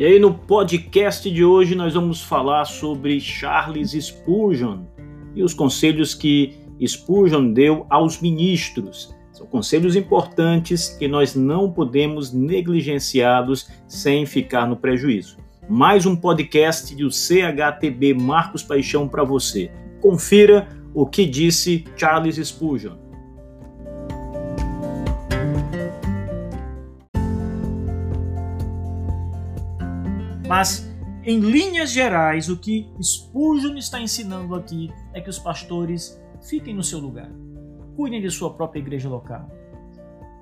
E aí no podcast de hoje nós vamos falar sobre Charles Spurgeon e os conselhos que Spurgeon deu aos ministros. São conselhos importantes que nós não podemos negligenciá-los sem ficar no prejuízo. Mais um podcast do CHTB Marcos Paixão para você. Confira o que disse Charles Spurgeon. Mas, em linhas gerais, o que Spurgeon está ensinando aqui é que os pastores fiquem no seu lugar. Cuidem de sua própria igreja local.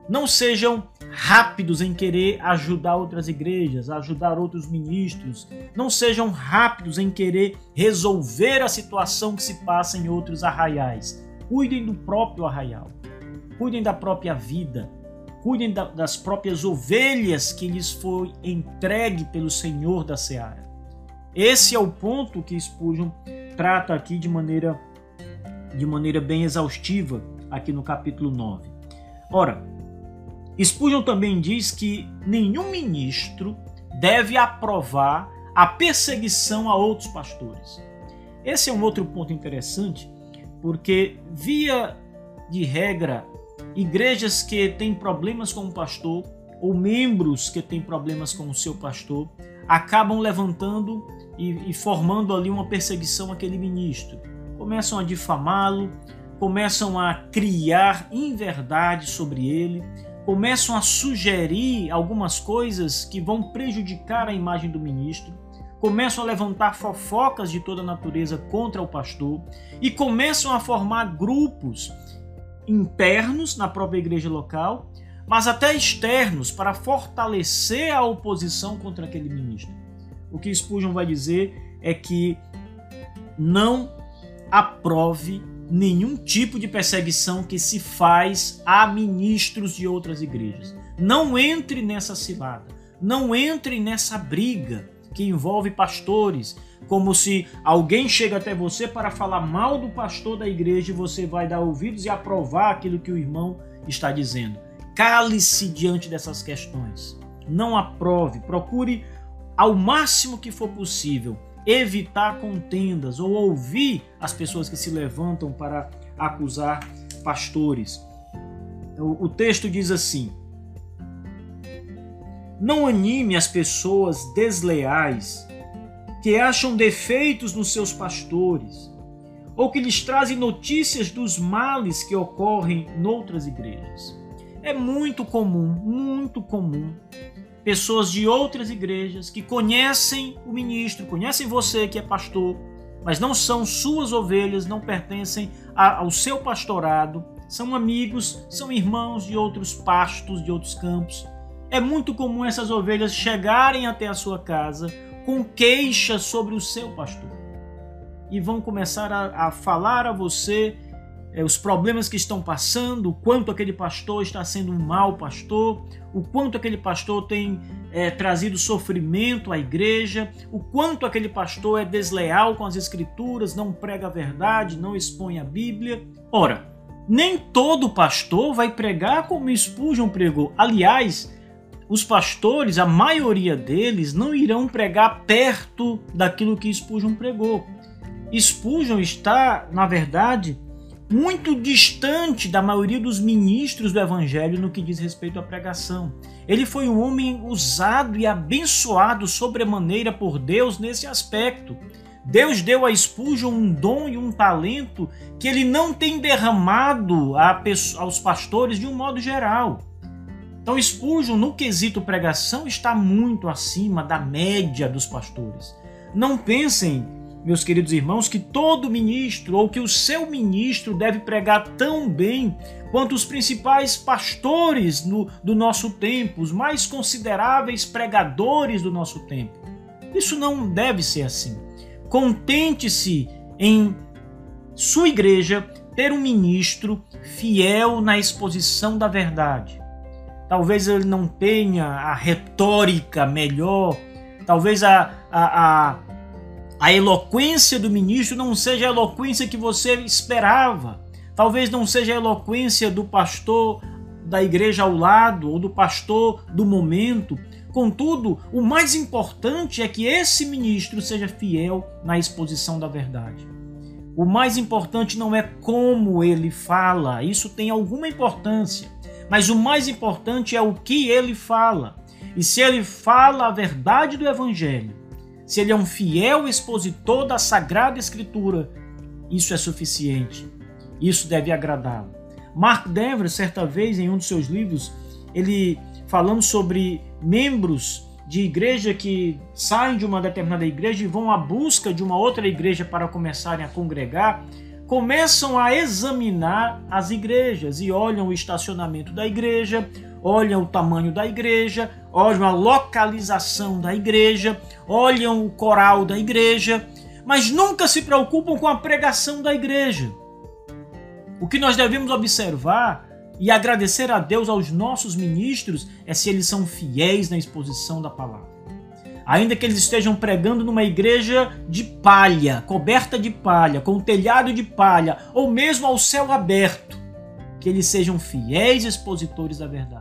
Não sejam rápidos em querer ajudar outras igrejas, ajudar outros ministros. Não sejam rápidos em querer resolver a situação que se passa em outros arraiais. Cuidem do próprio arraial. Cuidem da própria vida cuidem da, das próprias ovelhas que lhes foi entregue pelo Senhor da Seara. Esse é o ponto que Spurgeon trata aqui de maneira, de maneira bem exaustiva, aqui no capítulo 9. Ora, Spurgeon também diz que nenhum ministro deve aprovar a perseguição a outros pastores. Esse é um outro ponto interessante, porque, via de regra, igrejas que têm problemas com o pastor ou membros que têm problemas com o seu pastor acabam levantando e, e formando ali uma perseguição àquele ministro. Começam a difamá-lo, começam a criar inverdade sobre ele, começam a sugerir algumas coisas que vão prejudicar a imagem do ministro, começam a levantar fofocas de toda natureza contra o pastor e começam a formar grupos internos na própria igreja local, mas até externos para fortalecer a oposição contra aquele ministro. O que Spurgeon vai dizer é que não aprove nenhum tipo de perseguição que se faz a ministros de outras igrejas. Não entre nessa cilada, não entre nessa briga que envolve pastores, como se alguém chega até você para falar mal do pastor da igreja e você vai dar ouvidos e aprovar aquilo que o irmão está dizendo. Cale-se diante dessas questões. Não aprove, procure ao máximo que for possível evitar contendas ou ouvir as pessoas que se levantam para acusar pastores. O, o texto diz assim: Não anime as pessoas desleais que acham defeitos nos seus pastores, ou que lhes trazem notícias dos males que ocorrem noutras igrejas. É muito comum, muito comum, pessoas de outras igrejas que conhecem o ministro, conhecem você que é pastor, mas não são suas ovelhas, não pertencem ao seu pastorado, são amigos, são irmãos de outros pastos, de outros campos. É muito comum essas ovelhas chegarem até a sua casa com queixas sobre o seu pastor. E vão começar a, a falar a você é, os problemas que estão passando, o quanto aquele pastor está sendo um mau pastor, o quanto aquele pastor tem é, trazido sofrimento à igreja, o quanto aquele pastor é desleal com as escrituras, não prega a verdade, não expõe a Bíblia. Ora, nem todo pastor vai pregar como Spurgeon pregou. Aliás, os pastores, a maioria deles, não irão pregar perto daquilo que Spurgeon pregou. Spurgeon está, na verdade, muito distante da maioria dos ministros do evangelho no que diz respeito à pregação. Ele foi um homem usado e abençoado sobremaneira por Deus nesse aspecto. Deus deu a Spurgeon um dom e um talento que ele não tem derramado aos pastores de um modo geral. Então, Spurgeon, no quesito pregação, está muito acima da média dos pastores. Não pensem, meus queridos irmãos, que todo ministro ou que o seu ministro deve pregar tão bem quanto os principais pastores no, do nosso tempo, os mais consideráveis pregadores do nosso tempo. Isso não deve ser assim. Contente-se em sua igreja ter um ministro fiel na exposição da verdade talvez ele não tenha a retórica melhor, talvez a, a, a, a eloquência do ministro não seja a eloquência que você esperava, talvez não seja a eloquência do pastor da igreja ao lado ou do pastor do momento. Contudo, o mais importante é que esse ministro seja fiel na exposição da verdade. O mais importante não é como ele fala, isso tem alguma importância, mas o mais importante é o que ele fala. E se ele fala a verdade do Evangelho, se ele é um fiel expositor da Sagrada Escritura, isso é suficiente. Isso deve agradá-lo. Mark Dever, certa vez, em um dos seus livros, ele falando sobre membros de igreja que saem de uma determinada igreja e vão à busca de uma outra igreja para começarem a congregar, começam a examinar as igrejas e olham o estacionamento da igreja, olham o tamanho da igreja, olham a localização da igreja, olham o coral da igreja, mas nunca se preocupam com a pregação da igreja. O que nós devemos observar e agradecer a Deus aos nossos ministros é se eles são fiéis na exposição da palavra. Ainda que eles estejam pregando numa igreja de palha, coberta de palha, com um telhado de palha, ou mesmo ao céu aberto, que eles sejam fiéis expositores da verdade.